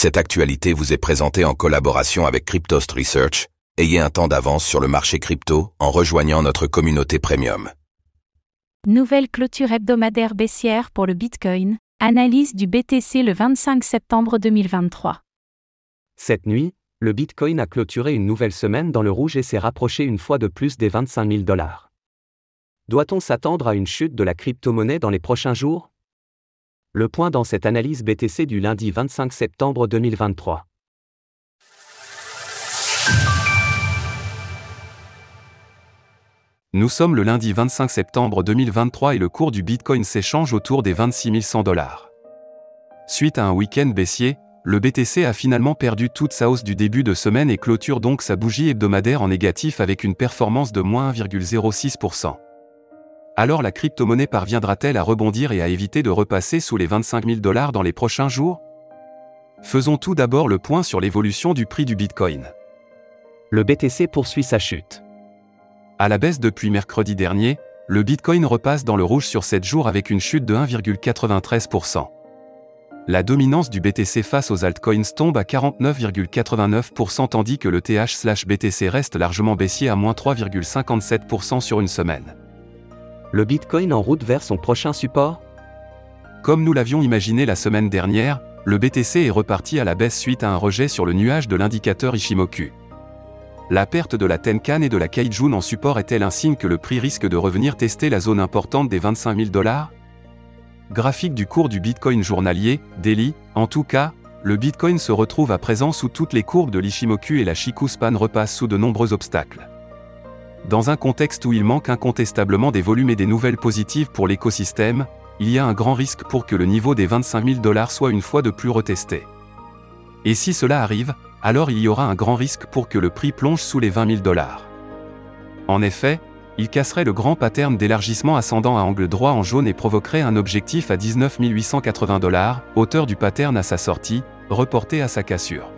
Cette actualité vous est présentée en collaboration avec Cryptost Research. Ayez un temps d'avance sur le marché crypto en rejoignant notre communauté premium. Nouvelle clôture hebdomadaire baissière pour le Bitcoin. Analyse du BTC le 25 septembre 2023. Cette nuit, le Bitcoin a clôturé une nouvelle semaine dans le rouge et s'est rapproché une fois de plus des 25 000 dollars. Doit-on s'attendre à une chute de la crypto-monnaie dans les prochains jours? Le point dans cette analyse BTC du lundi 25 septembre 2023. Nous sommes le lundi 25 septembre 2023 et le cours du Bitcoin s'échange autour des 26 100 dollars. Suite à un week-end baissier, le BTC a finalement perdu toute sa hausse du début de semaine et clôture donc sa bougie hebdomadaire en négatif avec une performance de moins 1,06%. Alors la crypto-monnaie parviendra-t-elle à rebondir et à éviter de repasser sous les 25 000 dollars dans les prochains jours? Faisons tout d'abord le point sur l'évolution du prix du Bitcoin. Le BTC poursuit sa chute. À la baisse depuis mercredi dernier, le Bitcoin repasse dans le rouge sur 7 jours avec une chute de 1,93%. La dominance du BTC face aux altcoins tombe à 49,89% tandis que le TH/BTC reste largement baissier à moins 3,57% sur une semaine. Le Bitcoin en route vers son prochain support? Comme nous l'avions imaginé la semaine dernière, le BTC est reparti à la baisse suite à un rejet sur le nuage de l'indicateur Ishimoku. La perte de la Tenkan et de la Kaijun en support est-elle un signe que le prix risque de revenir tester la zone importante des 25 000 dollars? Graphique du cours du Bitcoin journalier, daily, en tout cas, le Bitcoin se retrouve à présent sous toutes les courbes de l'Ishimoku et la Shiku Span repasse sous de nombreux obstacles. Dans un contexte où il manque incontestablement des volumes et des nouvelles positives pour l'écosystème, il y a un grand risque pour que le niveau des 25 000 dollars soit une fois de plus retesté. Et si cela arrive, alors il y aura un grand risque pour que le prix plonge sous les 20 000 dollars. En effet, il casserait le grand pattern d'élargissement ascendant à angle droit en jaune et provoquerait un objectif à 19 880 dollars, hauteur du pattern à sa sortie, reporté à sa cassure.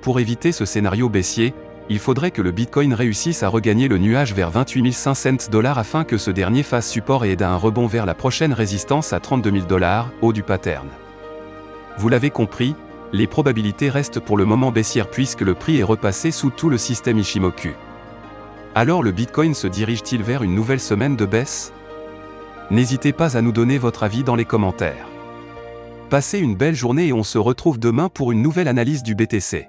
Pour éviter ce scénario baissier, il faudrait que le Bitcoin réussisse à regagner le nuage vers 28 500 dollars afin que ce dernier fasse support et aide à un rebond vers la prochaine résistance à 32 000 dollars, haut du pattern. Vous l'avez compris, les probabilités restent pour le moment baissières puisque le prix est repassé sous tout le système Ishimoku. Alors le Bitcoin se dirige-t-il vers une nouvelle semaine de baisse? N'hésitez pas à nous donner votre avis dans les commentaires. Passez une belle journée et on se retrouve demain pour une nouvelle analyse du BTC.